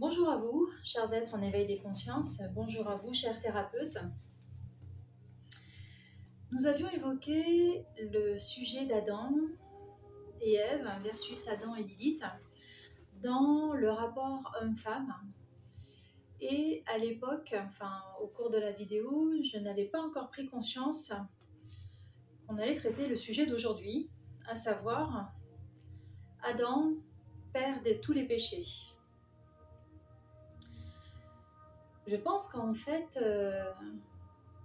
Bonjour à vous, chers êtres en éveil des consciences. Bonjour à vous, chers thérapeutes. Nous avions évoqué le sujet d'Adam et Ève versus Adam et Lilith dans le rapport homme-femme. Et à l'époque, enfin au cours de la vidéo, je n'avais pas encore pris conscience qu'on allait traiter le sujet d'aujourd'hui, à savoir Adam, père de tous les péchés. Je pense qu'en fait, euh,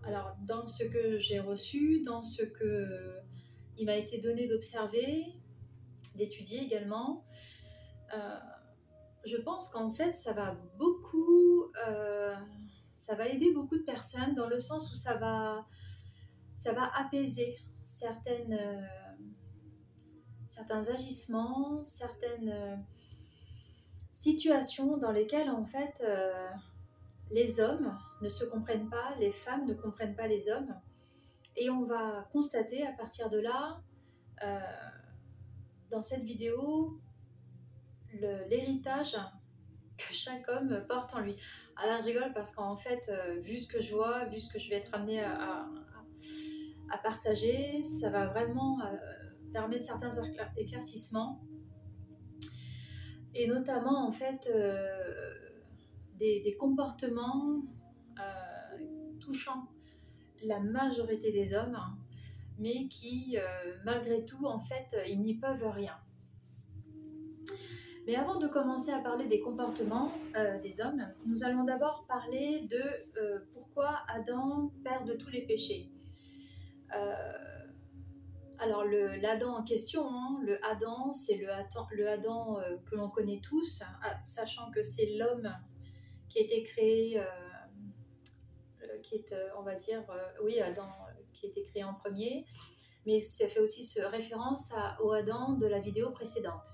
alors dans ce que j'ai reçu, dans ce que il m'a été donné d'observer, d'étudier également, euh, je pense qu'en fait ça va beaucoup, euh, ça va aider beaucoup de personnes dans le sens où ça va, ça va apaiser certaines, certains agissements, certaines situations dans lesquelles en fait les hommes ne se comprennent pas, les femmes ne comprennent pas les hommes. Et on va constater à partir de là, euh, dans cette vidéo, l'héritage que chaque homme porte en lui. Alors je rigole parce qu'en fait, euh, vu ce que je vois, vu ce que je vais être amenée à, partager, ça va vraiment euh, permettre certains éclaircissements. Et notamment, en fait, des, comportements euh, touchant la majorité des hommes, mais qui, euh, malgré tout, en fait, ils n'y peuvent rien. Mais avant de commencer à parler des comportements euh, des hommes, nous allons d'abord parler de pourquoi Adam perd de tous les péchés. alors l'Adam en question, hein, le Adam, c'est le, le Adam que l'on connaît tous, hein, sachant que c'est l'homme qui a été créé, euh, euh, qui est, euh, on va dire, oui, Adam, qui a été créé en premier, mais ça fait aussi référence à, au Adam de la vidéo précédente.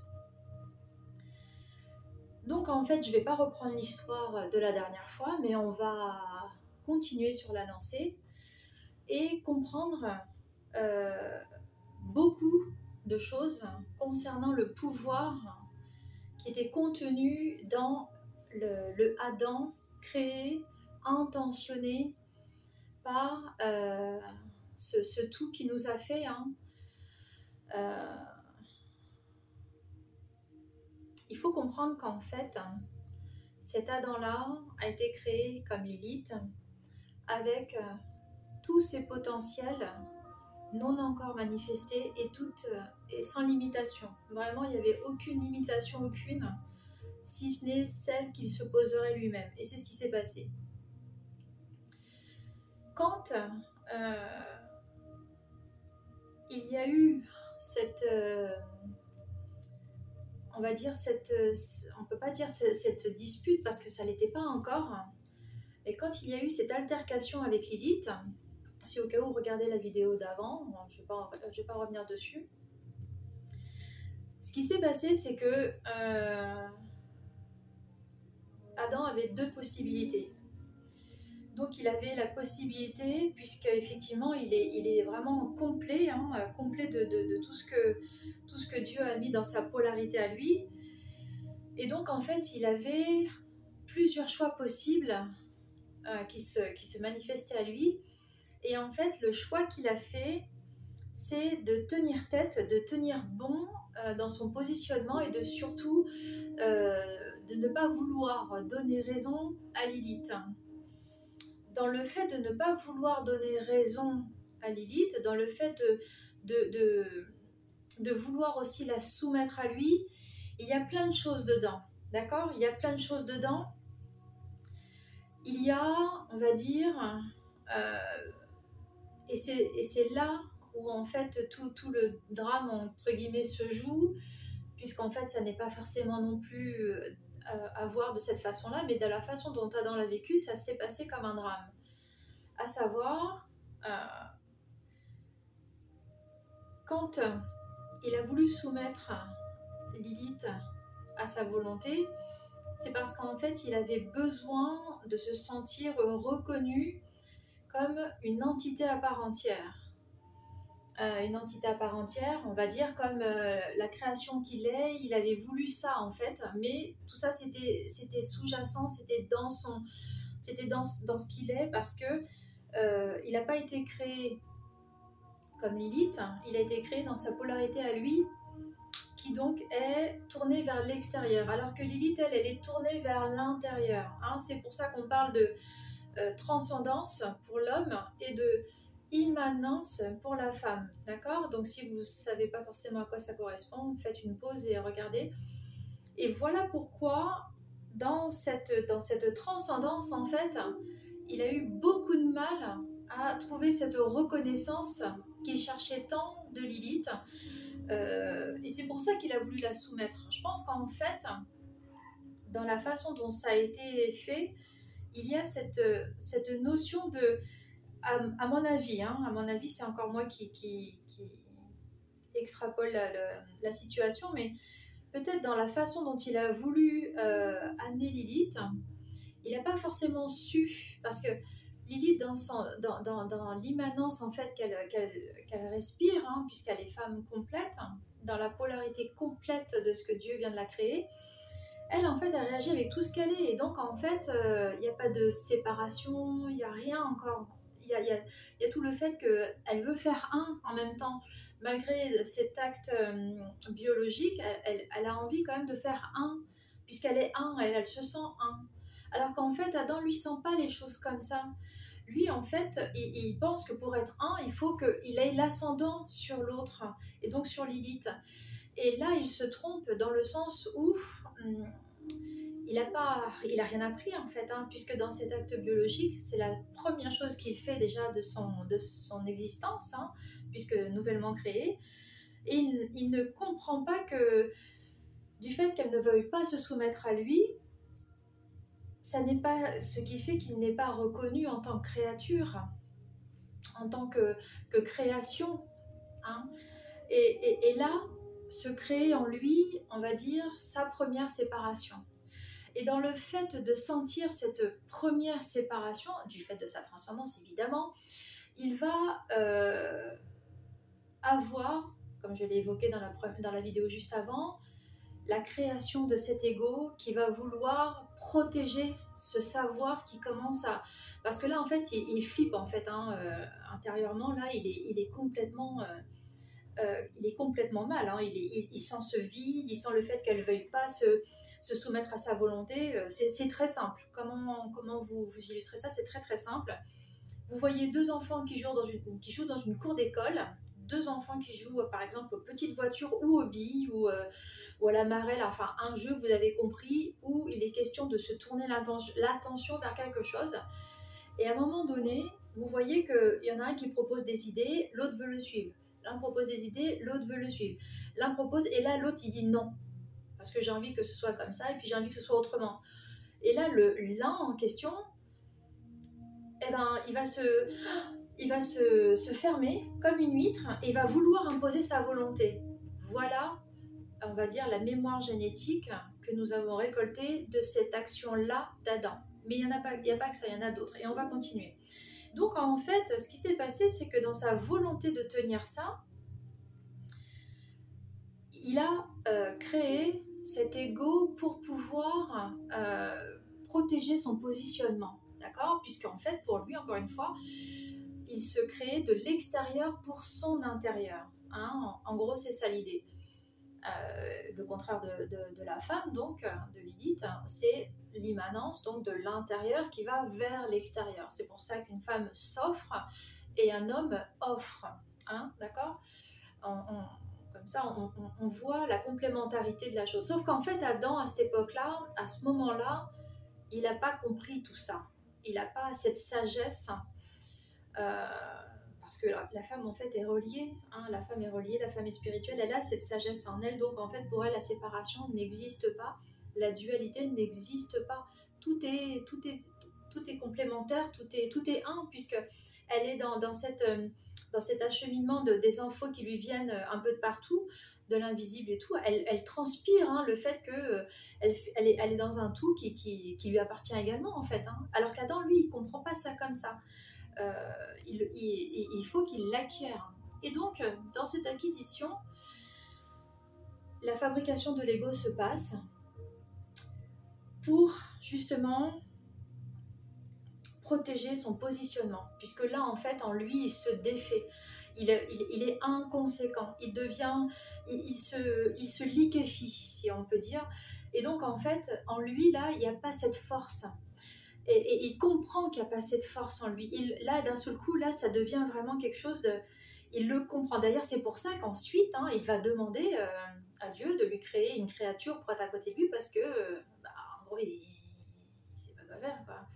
Donc en fait, je ne vais pas reprendre l'histoire de la dernière fois, mais on va continuer sur la lancée et comprendre beaucoup de choses concernant le pouvoir qui était contenu dans le, Adam créé, intentionné par euh, ce, tout qui nous a fait. Hein. Euh, il faut comprendre qu'en fait, cet Adam-là a été créé comme Lilith avec euh, tous ses potentiels non encore manifestés et et sans limitation. Vraiment, il n'y avait aucune limitation, aucune si ce n'est celle qu'il se poserait lui-même. Et c'est ce qui s'est passé. Quand euh, il y a eu cette, euh, on va dire cette, on peut pas dire cette, dispute parce que ça l'était pas encore, mais quand il y a eu cette altercation avec Lilith, si au cas où vous regardez la vidéo d'avant, je ne vais, pas revenir dessus. Ce qui s'est passé, c'est que euh, Adam avait deux possibilités. Donc il avait la possibilité, puisque effectivement il est, il est vraiment complet, hein, complet de, tout, ce que, tout ce que Dieu a mis dans sa polarité à lui. Et donc en fait il avait plusieurs choix possibles euh, qui, se, qui se manifestaient à lui. Et en fait le choix qu'il a fait, c'est de tenir tête, de tenir bon euh, dans son positionnement et de surtout euh, de ne pas vouloir donner raison à Lilith. Dans le fait de ne pas vouloir donner raison à Lilith, dans le fait de, vouloir aussi la soumettre à lui, il y a plein de choses dedans. D'accord? Il y a plein de choses dedans. Il y a, on va dire, euh, et c'est là où en fait tout, tout, le drame entre guillemets se joue, puisqu'en fait ça n'est pas forcément non plus euh, à voir de cette façon-là, mais de la façon dont Adam l'a vécu, ça s'est passé comme un drame. À savoir, euh, quand il a voulu soumettre Lilith à sa volonté, c'est parce qu'en fait, il avait besoin de se sentir reconnu comme une entité à part entière. Euh, une entité à part entière, on va dire, comme euh, la création qu'il est, il avait voulu ça en fait, mais tout ça c'était, c'était sous-jacent, c'était dans son, c'était dans, dans ce qu'il est parce que euh, il n'a pas été créé comme Lilith, il a été créé dans sa polarité à lui, qui donc est tournée vers l'extérieur, alors que Lilith, elle, elle est tournée vers l'intérieur. Hein. C'est pour ça qu'on parle de transcendance pour l'homme et de immanence pour la femme. D'accord? Donc si vous ne savez pas forcément à quoi ça correspond, faites une pause et regardez. Et voilà pourquoi dans cette, dans cette transcendance, en fait, il a eu beaucoup de mal à trouver cette reconnaissance qu'il cherchait tant de Lilith. Euh, et c'est pour ça qu'il a voulu la soumettre. Je pense qu'en fait, dans la façon dont ça a été fait, il y a cette, cette notion de à, mon avis, hein, à mon avis, c'est encore moi qui, qui, extrapole la, situation, mais peut-être dans la façon dont il a voulu euh, amener Lilith, il n'a pas forcément su, parce que Lilith, dans, dans, dans, l'immanence en fait qu'elle respire, hein, puisqu'elle est femme complète, dans la polarité complète de ce que Dieu vient de la créer, elle, en fait, elle réagit avec tout ce qu'elle est. Et donc, en fait, euh, il n'y a pas de séparation, il n'y a rien encore il y a, tout le fait qu'elle veut faire un en même temps. Malgré cet acte euh, biologique, elle, a envie quand même de faire un, puisqu'elle est un, elle, elle se sent un. Alors qu'en fait, Adam lui sent pas les choses comme ça. Lui, en fait, il, pense que pour être un, il faut qu'il ait l'ascendant sur l'autre, et donc sur Lilith. Et là, il se trompe dans le sens où hum, il n'a pas, il a rien appris en fait, hein, puisque dans cet acte biologique, c'est la première chose qu'il fait déjà de son, de son existence, hein, puisque nouvellement créé. Il, ne comprend pas que du fait qu'elle ne veuille pas se soumettre à lui, ça n'est pas ce qui fait qu'il n'est pas reconnu en tant que créature, en tant que, création. Hein. Et, là, se crée en lui, on va dire, sa première séparation. Et dans le fait de sentir cette première séparation, du fait de sa transcendance évidemment, il va euh, avoir, comme je l'ai évoqué dans la, vidéo juste avant, la création de cet ego qui va vouloir protéger ce savoir qui commence à... Parce que là, en fait, il, flippe, en fait, hein, euh, intérieurement, là, il est, il est complètement... Euh, il est complètement mal, hein. il, il, sent ce vide, il sent le fait qu'elle ne veuille pas se, soumettre à sa volonté. Euh, c'est très simple. Comment, vous, vous illustrez ça? C'est très très simple. Vous voyez deux enfants qui jouent dans une, qui jouent dans une cour d'école, deux enfants qui jouent par exemple aux petites voitures ou aux billes ou, euh, ou à la marelle, enfin un jeu, vous avez compris, où il est question de se tourner l'attention vers quelque chose. Et à un moment donné, vous voyez qu'il y en a un qui propose des idées, l'autre veut le suivre. L'un propose des idées, l'autre veut le suivre. L'un propose et là l'autre il dit non parce que j'ai envie que ce soit comme ça et puis j'ai envie que ce soit autrement. Et là, le l'un en question, eh ben, il va se, il va se, se, fermer comme une huître et va vouloir imposer sa volonté. Voilà, on va dire, la mémoire génétique que nous avons récoltée de cette action-là d'Adam. Mais il n'y a, a pas que ça, il y en a d'autres. Et on va continuer. Donc en fait, ce qui s'est passé, c'est que dans sa volonté de tenir ça, il a euh, créé cet ego pour pouvoir euh, protéger son positionnement, d'accord? Puisqu'en fait, pour lui, encore une fois, il se crée de l'extérieur pour son intérieur. Hein? En, gros, c'est ça l'idée. Euh, le contraire de, la femme, donc, de Lilith, c'est l'immanence, donc de l'intérieur qui va vers l'extérieur. C'est pour ça qu'une femme s'offre et un homme offre. Hein, d'accord? Comme ça, on, voit la complémentarité de la chose. Sauf qu'en fait, Adam, à cette époque-là, à ce moment-là, il n'a pas compris tout ça. Il n'a pas cette sagesse. Euh, parce que la, femme, en fait, est reliée. Hein. la femme est reliée, la femme est spirituelle. Elle a cette sagesse en elle. Donc, en fait, pour elle, la séparation n'existe pas. La dualité n'existe pas. Tout est, tout est, tout est complémentaire, tout est, tout est un, puisque elle est dans, dans cette... Euh, dans cet acheminement de, des infos qui lui viennent euh, un peu de partout, de l'invisible et tout, elle, elle transpire hein, le fait que euh, elle, elle, est, elle, est, dans un tout qui, qui, qui, lui appartient également en fait. Hein. Alors qu'Adam, lui, il comprend pas ça comme ça. Euh, il, il, il, faut qu'il l'acquiert. Et donc, dans cette acquisition, la fabrication de l'ego se passe pour justement protéger son positionnement, puisque là, en fait, en lui, il se défait. Il, est inconséquent, il devient, il, se, il se liquéfie, si on peut dire. Et donc, en fait, en lui, là, il n'y a pas cette force. Et, il comprend qu'il n'y a pas cette force en lui. Il, là, d'un seul coup, là, ça devient vraiment quelque chose de... Il le comprend. D'ailleurs, c'est pour ça qu'ensuite, hein, il va demander euh, à Dieu de lui créer une créature pour être à côté de lui, parce que, bah, en gros, il ne sait pas quoi.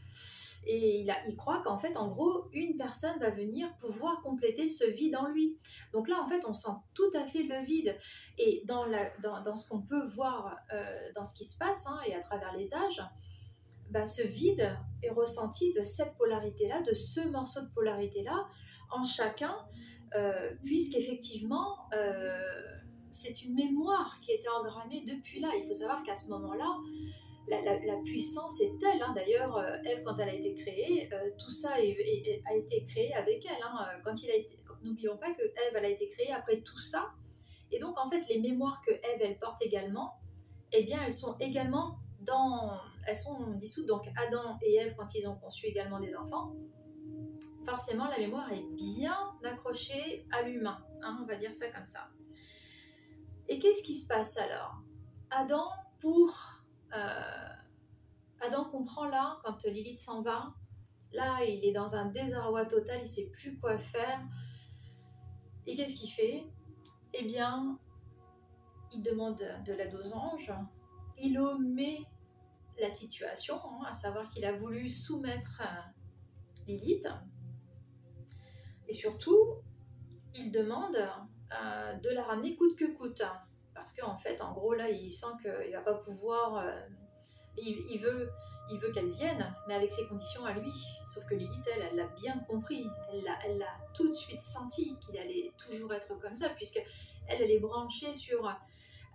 Et il croit qu'en fait, en gros, une personne va venir pouvoir compléter ce vide en lui. Donc là, en fait, on sent tout à fait le vide. Et dans, la, dans, ce qu'on peut voir, euh, dans ce qui se passe, hein, et à travers les âges, bah, ce vide est ressenti de cette polarité-là, de ce morceau de polarité-là, en chacun, euh, puisqu'effectivement, euh, c'est une mémoire qui a été engrammée depuis là. Il faut savoir qu'à ce moment-là, la, puissance est telle. Hein. D'ailleurs, euh, Ève, quand elle a été créée, euh, tout ça a été créé avec elle. Hein. Quand il a été, n'oublions pas que Ève, elle a été créée après tout ça. Et donc, en fait, les mémoires que Ève, elle porte également, eh bien, elles sont également elles sont dissoutes. Donc, Adam et Ève, quand ils ont conçu également des enfants, forcément, la mémoire est bien accrochée à l'humain. Hein, on va dire ça comme ça. Et qu'est-ce qui se passe alors? Adam, pour euh, Adam comprend là, quand Lilith s'en va, là, il est dans un désarroi total, il sait plus quoi faire. Et qu'est-ce qu'il fait? Eh bien, il demande de l'aide aux anges, il omet la situation, hein, à savoir qu'il a voulu soumettre euh, Lilith, et surtout, il demande euh, de la ramener coûte que coûte parce qu'en fait, en gros, là, il sent qu'il va pas pouvoir. Euh, il, veut, il veut qu'elle vienne, mais avec ses conditions à lui. Sauf que Lilith, elle, elle l'a bien compris. Elle l'a tout de suite senti qu'il allait toujours être comme ça, puisque elle, elle est branchée sur.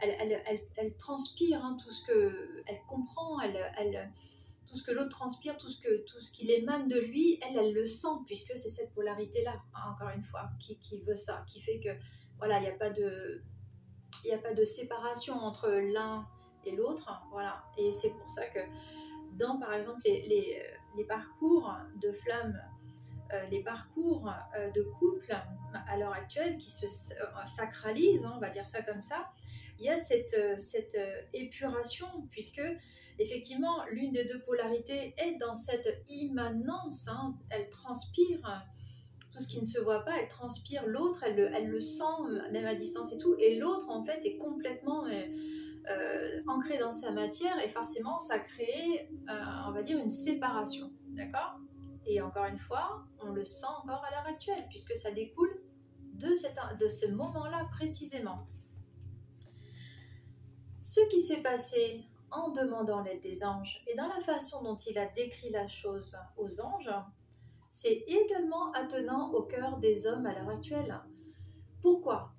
Elle, transpire hein, tout ce que. Elle comprend, elle, tout ce que l'autre transpire, tout ce, que, tout ce qu'il émane de lui, elle, le sent, puisque c'est cette polarité-là, hein, encore une fois, qui, veut ça, qui fait que, voilà, il n'y a pas de il a pas de séparation entre l'un et l'autre. Voilà. Et c'est pour ça que dans, par exemple, les, les, parcours de flammes, les parcours euh, de couple à l'heure actuelle qui se euh, sacralisent, hein, on va dire ça comme ça, il y a cette, cette épuration, puisque effectivement, l'une des deux polarités est dans cette immanence, hein, elle transpire tout ce qui ne se voit pas, elle transpire l'autre, elle le, elle le sent, même à distance et tout, et l'autre en fait est complètement euh, euh, ancré dans sa matière, et forcément ça crée, euh, on va dire, une séparation, d'accord? Et encore une fois, on le sent encore à l'heure actuelle, puisque ça découle de, ce moment-là précisément. Ce qui s'est passé en demandant l'aide des anges et dans la façon dont il a décrit la chose aux anges, c'est également attenant au cœur des hommes à l'heure actuelle. Pourquoi?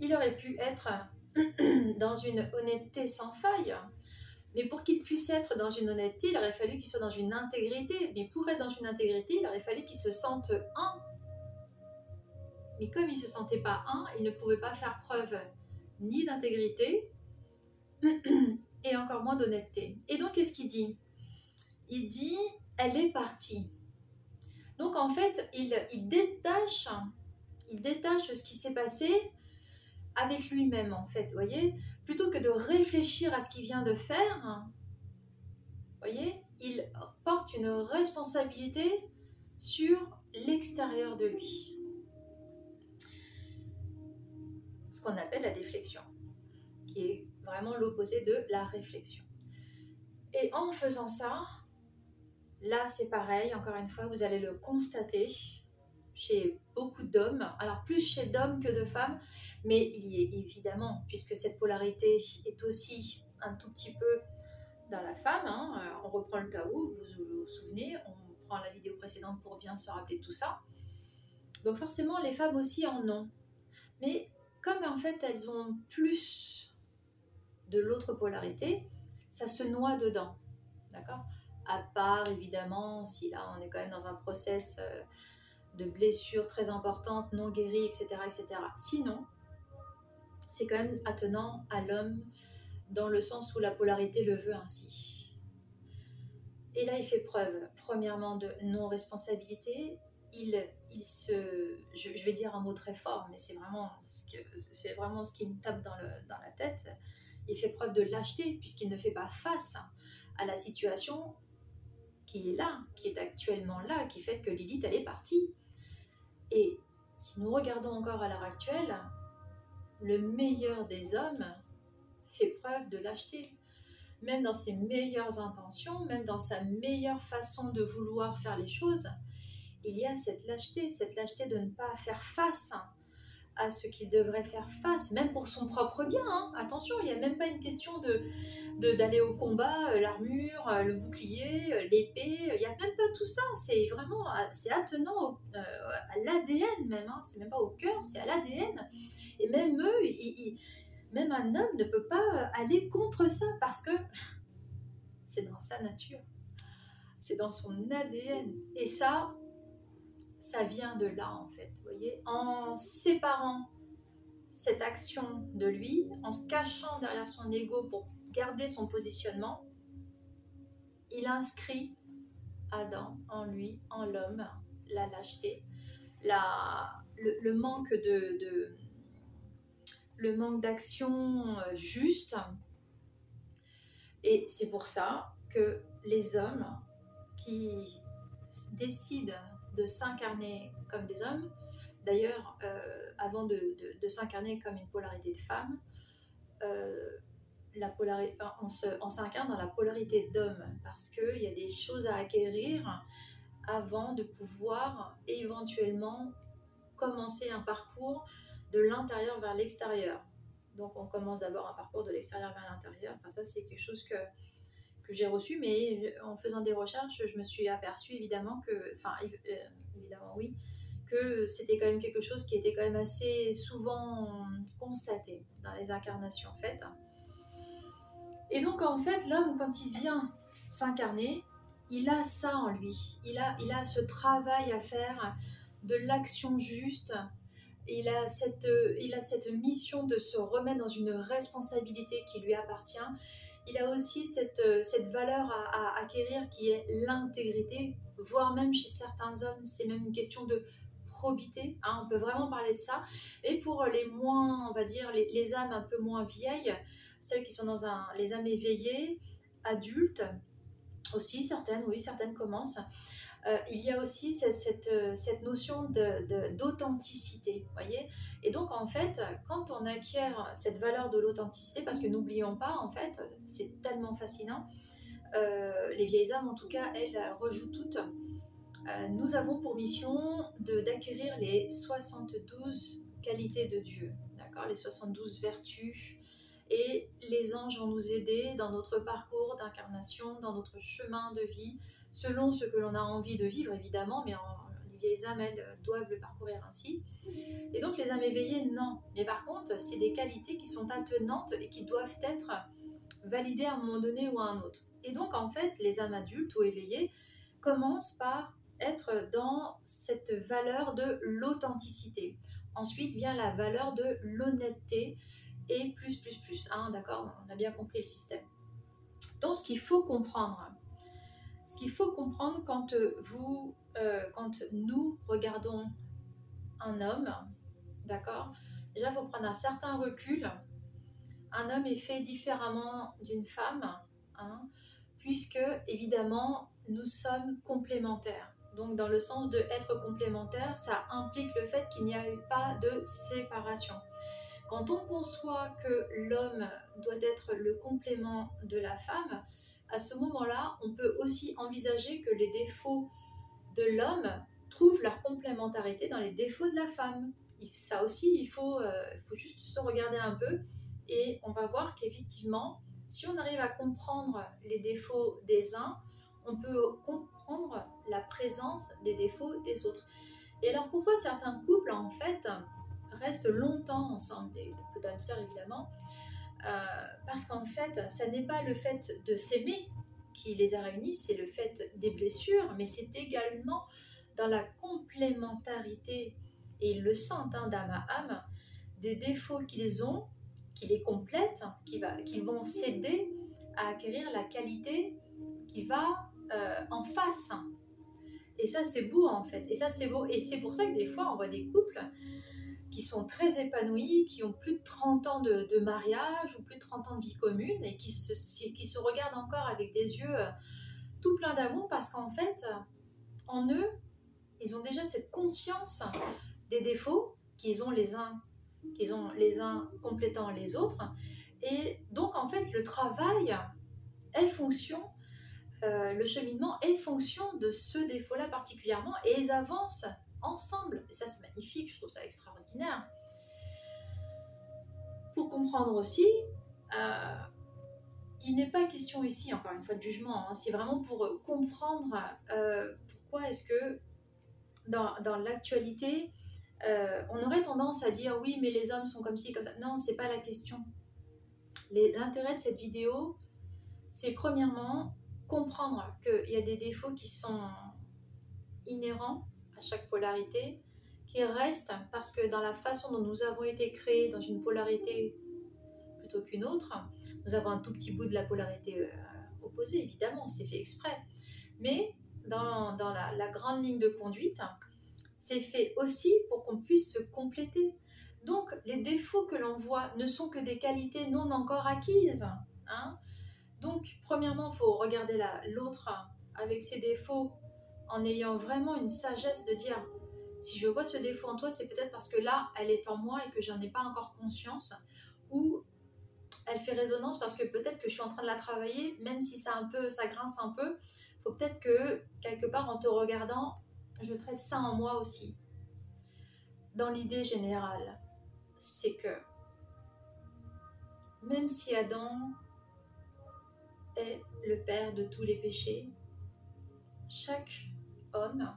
Il aurait pu être dans une honnêteté sans faille, mais pour qu'il puisse être dans une honnêteté, il aurait fallu qu'il soit dans une intégrité. Mais pour être dans une intégrité, il aurait fallu qu'il se sente un. Mais comme il ne se sentait pas un, il ne pouvait pas faire preuve ni d'intégrité et encore moins d'honnêteté. Et donc, qu'est-ce qu'il dit? Il dit, elle est partie. Donc en fait, il, détache, il détache ce qui s'est passé avec lui-même en fait, voyez? Plutôt que de réfléchir à ce qu'il vient de faire, voyez? Il porte une responsabilité sur l'extérieur de lui. Ce qu'on appelle la déflexion, qui est vraiment l'opposé de la réflexion. Et en faisant ça, Là, c'est pareil, encore une fois, vous allez le constater chez beaucoup d'hommes, alors plus chez d'hommes que de femmes, mais il y est évidemment, puisque cette polarité est aussi un tout petit peu dans la femme, hein, euh, on reprend le Tao, vous vous souvenez, on prend la vidéo précédente pour bien se rappeler tout ça. Donc forcément, les femmes aussi en ont. Mais comme en fait elles ont plus de l'autre polarité, ça se noie dedans. D'accord? À part évidemment si là on est quand même dans un process euh, de blessures très importantes, non guéries, etc. etc. Sinon, c'est quand même attenant à l'homme dans le sens où la polarité le veut ainsi. Et là, il fait preuve, premièrement, de non-responsabilité. Il, il se, je, vais dire un mot très fort, mais c'est vraiment, c'est vraiment ce qui me tape dans, le, dans la tête. Il fait preuve de lâcheté puisqu'il ne fait pas face à la situation qui est là, qui est actuellement là, qui fait que Lilith, elle est partie. Et si nous regardons encore à l'heure actuelle, le meilleur des hommes fait preuve de lâcheté. Même dans ses meilleures intentions, même dans sa meilleure façon de vouloir faire les choses, il y a cette lâcheté, cette lâcheté de ne pas faire face à ce qu'il devrait faire face, même pour son propre bien. Hein. Attention, il n'y a même pas une question de d'aller au combat, euh, l'armure, euh, le bouclier, euh, l'épée, il n'y a même pas tout ça. C'est vraiment, c'est attenant à l'ADN même, hein. c'est même pas au cœur, c'est à l'ADN. Et même eux, même un homme ne peut pas aller contre ça parce que c'est dans sa nature, c'est dans son ADN. Et ça, ça vient de là en fait, voyez, en séparant cette action de lui, en se cachant derrière son ego pour garder son positionnement, il inscrit Adam en lui, en l'homme, la lâcheté, la, le, manque de, le manque d'action euh, juste. Et c'est pour ça que les hommes qui décident de s'incarner comme des hommes. D'ailleurs, euh, avant de, s'incarner comme une polarité de femme, euh, on s'incarne dans la polarité d'homme parce qu'il y a des choses à acquérir avant de pouvoir éventuellement commencer un parcours de l'intérieur vers l'extérieur. Donc on commence d'abord un parcours de l'extérieur vers l'intérieur. Enfin, ça c'est quelque chose que que j'ai reçu, mais en faisant des recherches, je me suis aperçue évidemment que, enfin euh, évidemment oui, que c'était quand même quelque chose qui était quand même assez souvent constaté dans les incarnations en fait. Et donc en fait, l'homme quand il vient s'incarner, il a ça en lui, il a, il a ce travail à faire de l'action juste, il a, cette, il a cette mission de se remettre dans une responsabilité qui lui appartient il a aussi cette, euh, valeur à, acquérir qui est l'intégrité, voire même chez certains hommes, c'est même une question de probité, hein, on peut vraiment parler de ça. Et pour les moins, on va dire, les, âmes un peu moins vieilles, celles qui sont dans un, les âmes éveillées, adultes, aussi certaines, oui, certaines commencent. Euh, il y a aussi euh, cette notion d'authenticité, voyez Et donc, en fait, quand on acquiert cette valeur de l'authenticité, parce que n'oublions pas, en fait, c'est tellement fascinant, euh, les vieilles âmes, en tout cas, elles, rejouent toutes. nous avons pour mission d'acquérir les 72 qualités de Dieu, d'accord Les 72 vertus. Et les anges vont nous aider dans notre parcours d'incarnation, dans notre chemin de vie, selon ce que l'on a envie de vivre, évidemment, mais les vieilles âmes, elles, doivent le parcourir ainsi. Et donc les âmes éveillées, non. Mais par contre, c'est des qualités qui sont attenantes et qui doivent être validées à un moment donné ou à un autre. Et donc, en fait, les âmes adultes ou éveillées commencent par être dans cette valeur de l'authenticité. Ensuite vient la valeur de l'honnêteté et plus, plus, plus. Hein, D'accord On a bien compris le système. Donc, ce qu'il faut comprendre, ce qu'il faut comprendre quand euh, vous, euh, quand nous regardons un homme, d'accord Déjà, il faut prendre un certain recul. Un homme est fait différemment d'une femme, hein, puisque évidemment, nous sommes complémentaires. Donc, dans le sens de être complémentaire, ça implique le fait qu'il n'y a eu pas de séparation. Quand on conçoit que l'homme doit être le complément de la femme, à ce moment-là, on peut aussi envisager que les défauts de l'homme trouvent leur complémentarité dans les défauts de la femme. Ça aussi, il faut, euh, juste se regarder un peu et on va voir qu'effectivement, si on arrive à comprendre les défauts des uns, on peut comprendre la présence des défauts des autres. Et alors pourquoi certains couples, en fait, restent longtemps ensemble, des couples d'âmes sœurs évidemment, euh, parce qu'en fait, ça n'est pas le fait de s'aimer qui les a réunis, c'est le fait des blessures, mais c'est également dans la complémentarité, et ils le sentent hein, d'âme à âme, des défauts qu'ils ont, qui les complètent, qui vont s'aider à acquérir la qualité qui va euh, en face. Et ça, c'est beau en fait. Et ça, c'est beau. Et c'est pour ça que des fois, on voit des couples qui sont très épanouis, qui ont plus de 30 ans de, mariage ou plus de 30 ans de vie commune et qui se, regardent encore avec des yeux euh, tout pleins d'amour parce qu'en fait, en eux, ils ont déjà cette conscience des défauts qu'ils ont les uns, qu'ils ont les uns complétant les autres. Et donc, en fait, le travail est fonction, euh, le cheminement est fonction de ce défaut-là particulièrement et ils avancent ensemble. Et ça, c'est magnifique, je trouve ça extraordinaire. Pour comprendre aussi, euh, il n'est pas question ici, encore une fois, de jugement. Hein. c'est vraiment pour comprendre euh, pourquoi est-ce que dans, l'actualité, euh, on aurait tendance à dire oui, mais les hommes sont comme ci, comme ça. Non, c'est pas la question. L'intérêt de cette vidéo, c'est premièrement comprendre qu'il y a des défauts qui sont inhérents chaque polarité, qui restent parce que dans la façon dont nous avons été créés dans une polarité plutôt qu'une autre, nous avons un tout petit bout de la polarité euh, opposée, évidemment, c'est fait exprès. Mais dans, la, grande ligne de conduite, c'est fait aussi pour qu'on puisse se compléter. Donc, les défauts que l'on voit ne sont que des qualités non encore acquises. Hein. Donc, premièrement, il faut regarder l'autre avec ses défauts en ayant vraiment une sagesse de dire si je vois ce défaut en toi, c'est peut-être parce que là, elle est en moi et que j'en ai pas encore conscience, ou elle fait résonance parce que peut-être que je suis en train de la travailler, même si ça un ça grince un peu. Faut peut-être que quelque part en te regardant, je traite ça en moi aussi. Dans l'idée générale, c'est que même si Adam est le père de tous les péchés, chaque homme,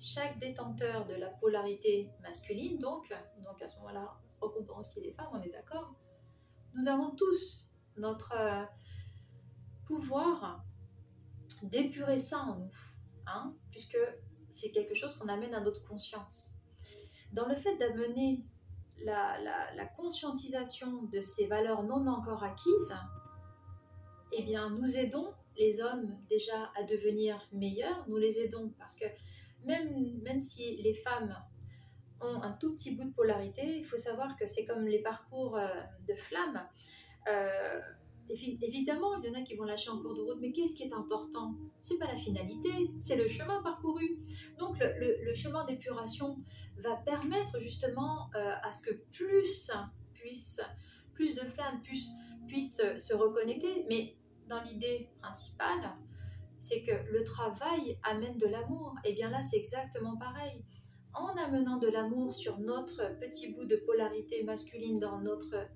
chaque détenteur de la polarité masculine, donc, donc à ce moment-là, recoupant aussi les femmes, on est d'accord, nous avons tous notre euh, pouvoir d'épurer ça en nous, hein, puisque c'est quelque chose qu'on amène à notre conscience. Dans le fait d'amener la, la, conscientisation de ces valeurs non encore acquises, eh bien, nous aidons les hommes déjà à devenir meilleurs, nous les aidons parce que même, même si les femmes ont un tout petit bout de polarité, il faut savoir que c'est comme les parcours euh, de flammes. Euh, évidemment, il y en a qui vont lâcher en cours de route, mais qu'est-ce qui est important? C'est pas la finalité, c'est le chemin parcouru. Donc le, chemin d'épuration va permettre justement euh, à ce que plus puisse, plus de flammes puissent, puissent se reconnecter, mais dans l'idée principale, c'est que le travail amène de l'amour. Et bien là, c'est exactement pareil. En amenant de l'amour sur notre petit bout de polarité masculine dans notre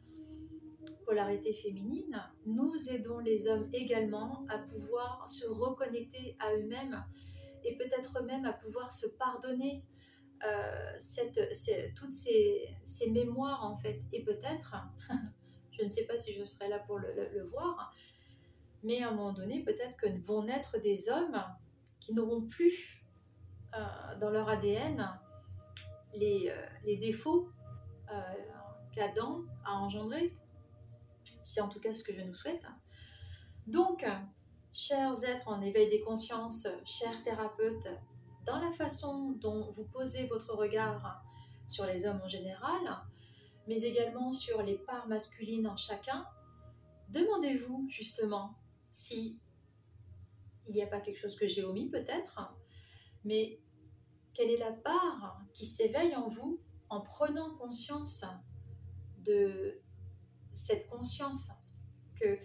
polarité féminine, nous aidons les hommes également à pouvoir se reconnecter à eux-mêmes et peut-être même à pouvoir se pardonner euh, toutes ces, mémoires en fait. Et peut-être, je ne sais pas si je serai là pour le, voir, mais à un moment donné, peut-être que vont naître des hommes qui n'auront plus euh, dans leur ADN les, euh, les défauts qu'Adam a engendrés c'est en tout cas ce que je nous souhaite. Donc, chers êtres en éveil des consciences, chers thérapeutes, dans la façon dont vous posez votre regard sur les hommes en général, mais également sur les parts masculines en chacun, demandez-vous justement si il n'y a pas quelque chose que j'ai omis peut-être, mais quelle est la part qui s'éveille en vous en prenant conscience de cette conscience que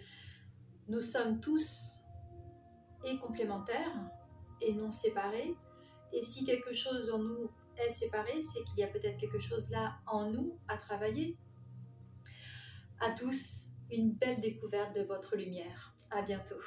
nous sommes tous et complémentaires et non séparés? Et si quelque chose en nous est séparé, c'est qu'il y a peut-être quelque chose là en nous à travailler. À tous, une belle découverte de votre lumière. À bientôt.